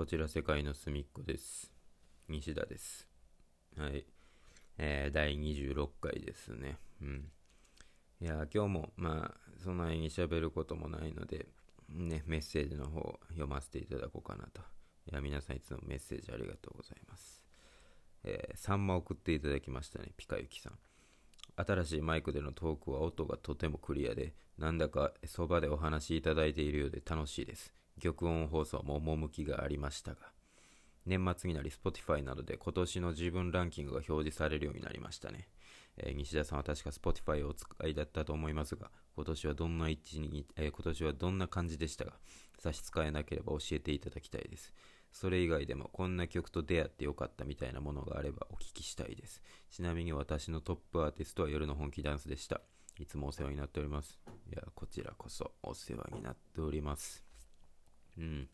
こちら世界の隅っこです。西田です。はい。えー、第26回ですね。うん。いや、今日も、まあ、そんなに喋ることもないので、ね、メッセージの方読ませていただこうかなと。いや、皆さんいつもメッセージありがとうございます。えー、サンマ送っていただきましたね、ピカユキさん。新しいマイクでのトークは音がとてもクリアで、なんだかそばでお話しいただいているようで楽しいです。玉音放送も趣がありましたが、年末になり Spotify などで今年の自分ランキングが表示されるようになりましたね。えー西田さんは確か Spotify をお使いだったと思いますが、今年はどんな位置に、えー今年はどんな感じでしたが、差し支えなければ教えていただきたいです。それ以外でもこんな曲と出会ってよかったみたいなものがあればお聞きしたいです。ちなみに私のトップアーティストは夜の本気ダンスでした。いつもお世話になっております。いや、こちらこそお世話になっております。うん。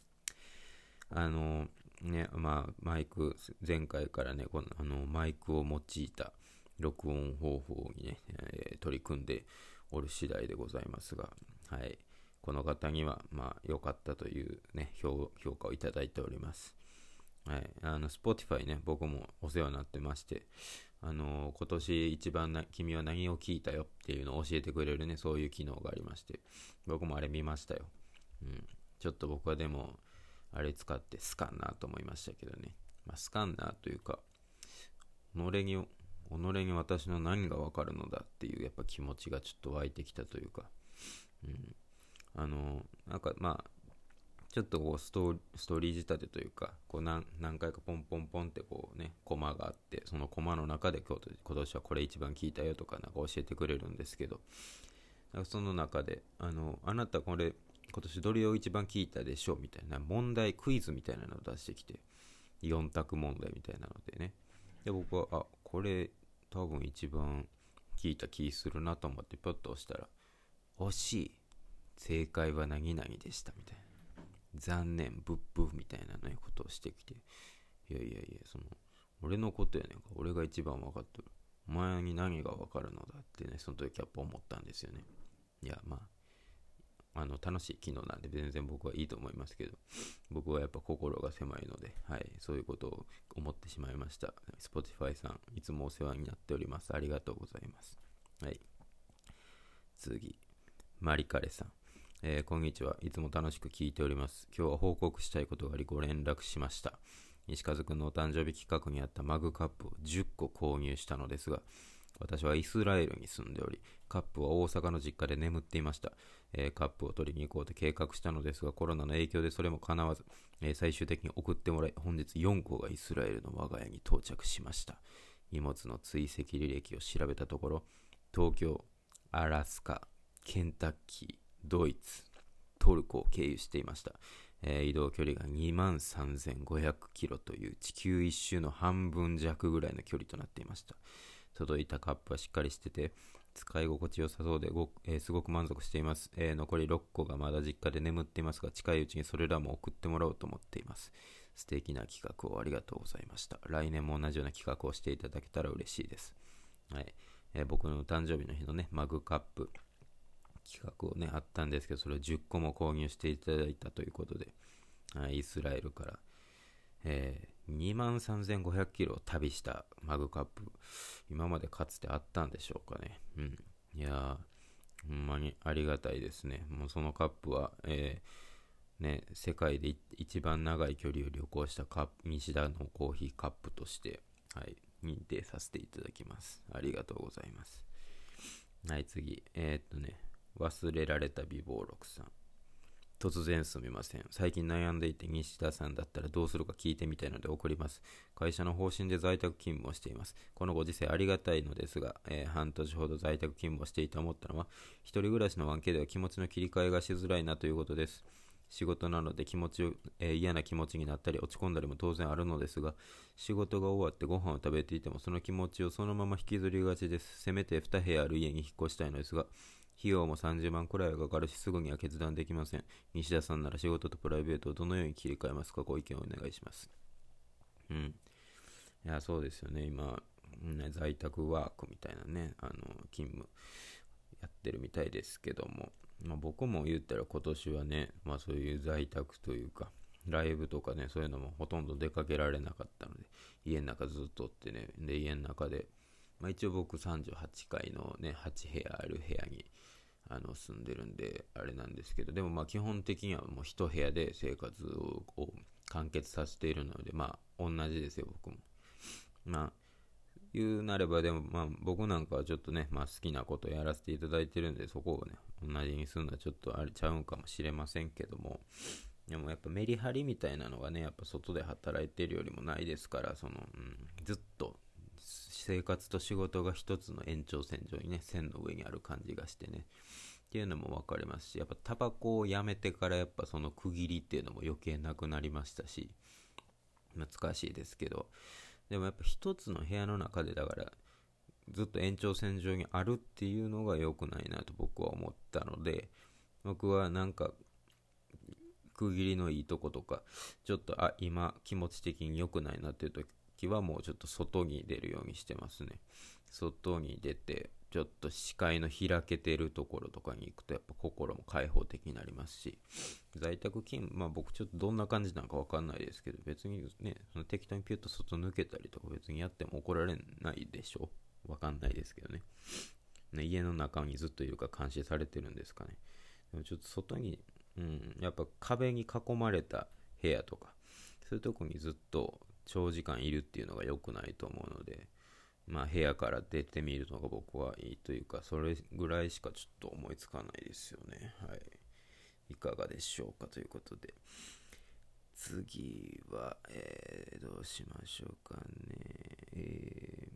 あの、ね、まあ、マイク、前回からね、このあのマイクを用いた録音方法にね、えー取り組んでおる次第でございますが、はい。この方には、まあ、良かったというね、評価をいただいております。はい。あの、Spotify ね、僕もお世話になってまして、あの今年一番な君は何を聞いたよっていうのを教えてくれるね、そういう機能がありまして、僕もあれ見ましたよ。うん。ちょっと僕はでも、あれ使ってスカンナーと思いましたけどね。まあ、スカンナーというか、己に、己に私の何がわかるのだっていうやっぱ気持ちがちょっと湧いてきたというか、うん。あの、なんかまあ、ちょっとこうストーストーリー仕立てというか、こう何何回かポンポンポンってこうね、コマがあって、そのコマの中で今日今年はこれ一番聞いたよとかなんか教えてくれるんですけど、その中で、あの、あなたこれ今年どれを一番聞いたでしょうみたいな問題、クイズみたいなのを出してきて、4択問題みたいなのでね。で、僕は、あ、これ多分一番聞いた気するなと思ってピョッと押したら、惜しい。正解は何々でしたみたいな。残念、ブッブみたいなね、ことをしてきて。いやいやいや、その、俺のことやねんか。俺が一番分かってる。お前に何が分かるのだってね、その時やっぱ思ったんですよね。いや、まあ、あの、楽しい機能なんで全然僕はいいと思いますけど、僕はやっぱ心が狭いので、はい、そういうことを思ってしまいました。Spotify さん、いつもお世話になっております。ありがとうございます。はい。次、マリカレさん。えーこんにちは。いつも楽しく聞いております。今日は報告したいことがありご連絡しました。西和くんのお誕生日企画にあったマグカップを10個購入したのですが、私はイスラエルに住んでおり、カップは大阪の実家で眠っていました。えーカップを取りに行こうと計画したのですが、コロナの影響でそれも叶わず、えー最終的に送ってもらい、本日4個がイスラエルの我が家に到着しました。荷物の追跡履歴を調べたところ、東京、アラスカ、ケンタッキー、ドイツ、トルコを経由していました。えー移動距離が2万3500キロという地球一周の半分弱ぐらいの距離となっていました。届いたカップはしっかりしてて、使い心地よさそうでご、えーすごく満足しています、えー残り6個がまだ実家で眠っていますが、近いうちにそれらも送ってもらおうと思っています。素敵な企画をありがとうございました。来年も同じような企画をしていただけたら嬉しいです。はい。えー僕の誕生日の日のね、マグカップ、企画をね、あったんですけど、それを10個も購入していただいたということで、はいイスラエルから、えー、2万3500キロを旅したマグカップ、今までかつてあったんでしょうかね。うん。いやー、ほんまにありがたいですね。もうそのカップは、えーね、世界で一番長い距離を旅行したカップ、西田のコーヒーカップとして、はい、認定させていただきます。ありがとうございます。はい、次。えーっとね、忘れられた美貌録さん。突然すみません。最近悩んでいて西田さんだったらどうするか聞いてみたいので送ります。会社の方針で在宅勤務をしています。このご時世ありがたいのですが、えー半年ほど在宅勤務をしていて思ったのは、一人暮らしの 1K では気持ちの切り替えがしづらいなということです。仕事なので気持ちを、えー嫌な気持ちになったり落ち込んだりも当然あるのですが、仕事が終わってご飯を食べていてもその気持ちをそのまま引きずりがちです。せめて2部屋ある家に引っ越したいのですが、費用も30万くらいはかかるし、すぐには決断できません。西田さんなら仕事とプライベートをどのように切り替えますかご意見をお願いします。うん。いや、そうですよね。今、ね、在宅ワークみたいなね、あの、勤務やってるみたいですけども、まあ、僕も言ったら今年はね、まあそういう在宅というか、ライブとかね、そういうのもほとんど出かけられなかったので、家の中ずっとってね、で、家の中で、まあ、一応僕38階のね、8部屋ある部屋にあの住んでるんで、あれなんですけど、でもまあ基本的にはもう一部屋で生活を完結させているので、まあ同じですよ、僕も。まあ、言うなれば、でもまあ僕なんかはちょっとね、まあ好きなことやらせていただいてるんで、そこをね、同じにするのはちょっとあれちゃうんかもしれませんけども、でもやっぱメリハリみたいなのがね、やっぱ外で働いてるよりもないですから、その、うん、ずっと生活と仕事が一つの延長線上にね、線の上にある感じがしてね、っていうのも分かりますし、やっぱタバコをやめてからやっぱその区切りっていうのも余計なくなりましたし、難しいですけど、でもやっぱ一つの部屋の中でだから、ずっと延長線上にあるっていうのが良くないなと僕は思ったので、僕はなんか、区切りのいいとことか、ちょっと、あ、今気持ち的に良くないなっていう時はもうちょっと外に出るようにしてますね。外に出て、ちょっと視界の開けてるところとかに行くとやっぱ心も開放的になりますし、在宅勤務、まあ僕ちょっとどんな感じなのかわかんないですけど、別にね、その適当にピュッと外抜けたりとか別にやっても怒られないでしょ？わかんないですけどね。ね家の中にずっといるか監視されてるんですかね。でもちょっと外に、うん、やっぱ壁に囲まれた部屋とか、そういうとこにずっと長時間いるっていうのが良くないと思うので、まあ部屋から出てみるのが僕はいいというか、それぐらいしかちょっと思いつかないですよね。はい。いかがでしょうかということで。次は、えー、どうしましょうかね。えー、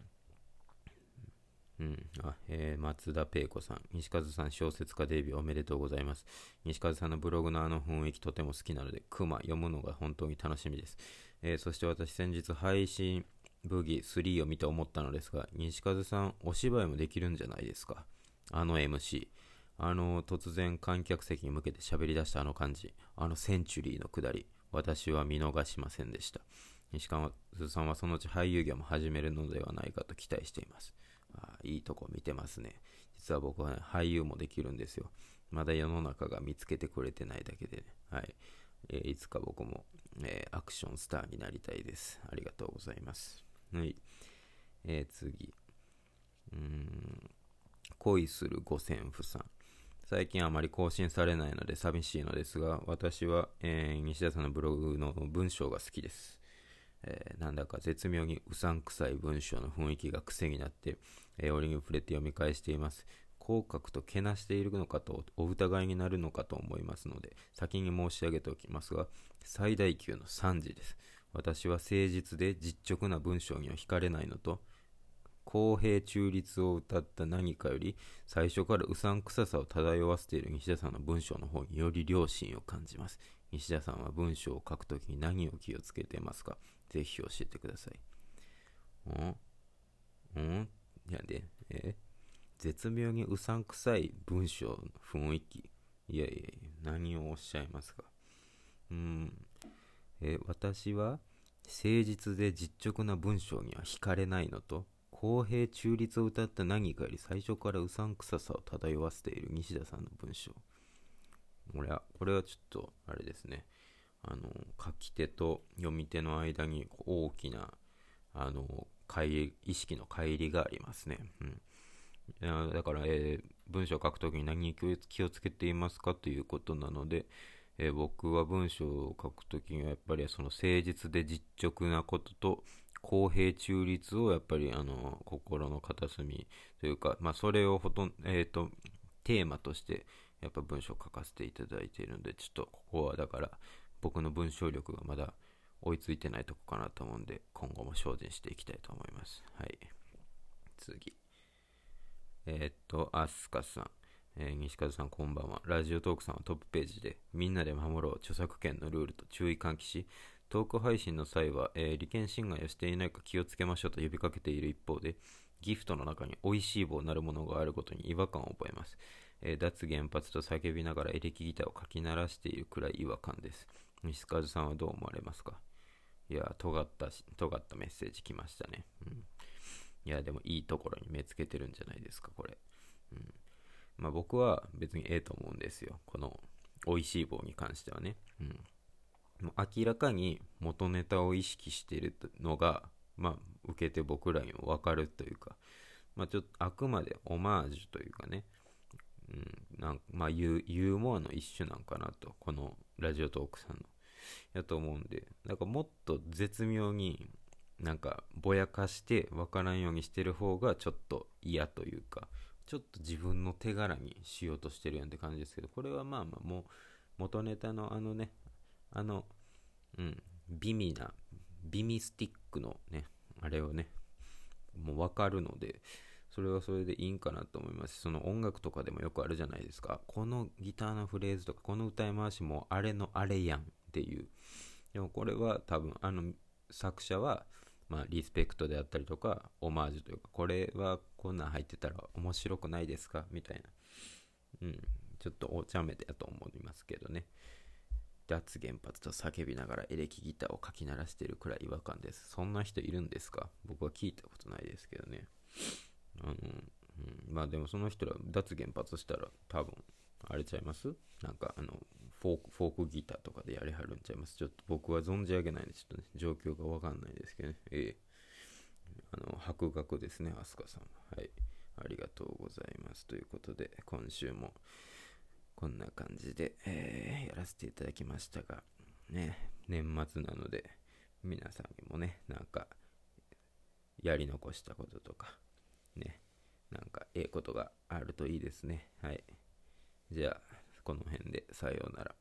うん。あ、えー、松田ペイ子さん。西和さん小説家デビューおめでとうございます。西和さんのブログのあの雰囲気とても好きなので、クマ読むのが本当に楽しみです。えー、そして私先日配信ブギ3を見て思ったのですが、西風さん、お芝居もできるんじゃないですか。あの MC。あの、突然観客席に向けて喋り出したあの感じ。あのセンチュリーの下り。私は見逃しませんでした。西川さんはそのうち俳優業も始めるのではないかと期待しています。いいとこ見てますね。実は僕はね、俳優もできるんですよ。まだ世の中が見つけてくれてないだけでね。はい。えー、いつか僕も、えー、アクションスターになりたいです。ありがとうございます。はい。えー、次。うん。恋する五線譜さん。最近あまり更新されないので寂しいのですが、私は、えー、西田さんのブログの文章が好きです。えー、なんだか絶妙にうさんくさい文章の雰囲気が癖になって、えー、折に触れて読み返しています。口角とけなしているのかとお疑いになるのかと思いますので、先に申し上げておきますが、最大級の3時です。私は誠実で実直な文章には惹かれないのと、公平中立を謳った何かより、最初からうさんくささを漂わせている西田さんの文章の方により良心を感じます。西田さんは文章を書くときに何を気をつけてますか？ぜひ教えてください。んんいやで、え？絶妙にうさんくさい文章の雰囲気。いやいやいや何をおっしゃいますか。うん。え、私は誠実で実直な文章には惹かれないのと、公平中立を歌った何かより最初からうさんくささを漂わせている西田さんの文章。これは、これはちょっと、あれですね。あの、書き手と読み手の間に大きな、あの、意識の乖離がありますね。うん。だから、えー、文章を書くときに何に気をつけていますかということなので、えー、僕は文章を書くときにはやっぱりその誠実で実直なことと公平中立をやっぱりあの心の片隅というか、まあ、それをほとん、えーと、テーマとしてやっぱ文章を書かせていただいているのでちょっとここはだから僕の文章力がまだ追いついてないとこかなと思うんで今後も精進していきたいと思いますはい次えー、っとアスカさんえー、西風さんこんばんは。ラジオトークさんはトップページで、みんなで守ろう著作権のルールと注意喚起し、トーク配信の際は、えー、利権侵害をしていないか気をつけましょうと呼びかけている一方で、ギフトの中に美味しい棒なるものがあることに違和感を覚えます。えー、脱原発と叫びながらエレキギターをかき鳴らしているくらい違和感です。西風さんはどう思われますか？いや、尖ったし、尖ったメッセージ来ましたね。うん。いや、でもいいところに目つけてるんじゃないですか、これ。うん。まあ僕は別にええと思うんですよ。この美味しい棒に関してはね。うん。もう明らかに元ネタを意識しているのが、まあ、受けて僕らにも分かるというか、まあ、ちょっとあくまでオマージュというかね、うん、なんまあユーモアの一種なんかなと、このラジオトークさんの。やと思うんで、なんかもっと絶妙になんかぼやかして分からんようにしてる方がちょっと嫌というか、ちょっと自分の手柄にしようとしてるやんって感じですけど、これはまあまあもう元ネタのあのね、あの、うん、美味な、美味スティックのね、あれをね、もう分かるので、それはそれでいいんかなと思います。その音楽とかでもよくあるじゃないですか。このギターのフレーズとか、この歌い回しもあれのあれやん。っていう。でもこれは多分、あの作者は、まあ、リスペクトであったりとか、オマージュというか、これはこんなん入ってたら面白くないですか？みたいな。うん。ちょっとお茶目だと思いますけどね。脱原発と叫びながらエレキギターをかき鳴らしてるくらい違和感です。そんな人いるんですか？僕は聞いたことないですけどね。あの、うん、まあでもその人ら脱原発したら多分、あれちゃいます？なんかあの、フォーク、フォークギターとかでやりはるんちゃいますちょっと僕は存じ上げないんで、ちょっとね、状況がわかんないですけどね。ええあの、博学ですね、飛鳥さんはい。ありがとうございます。ということで、今週もこんな感じで、えー、やらせていただきましたが、ね、年末なので、皆さんにもね、なんか、やり残したこととか、ね、なんか、ええことがあるといいですね。はい。じゃあ、この辺でさようなら。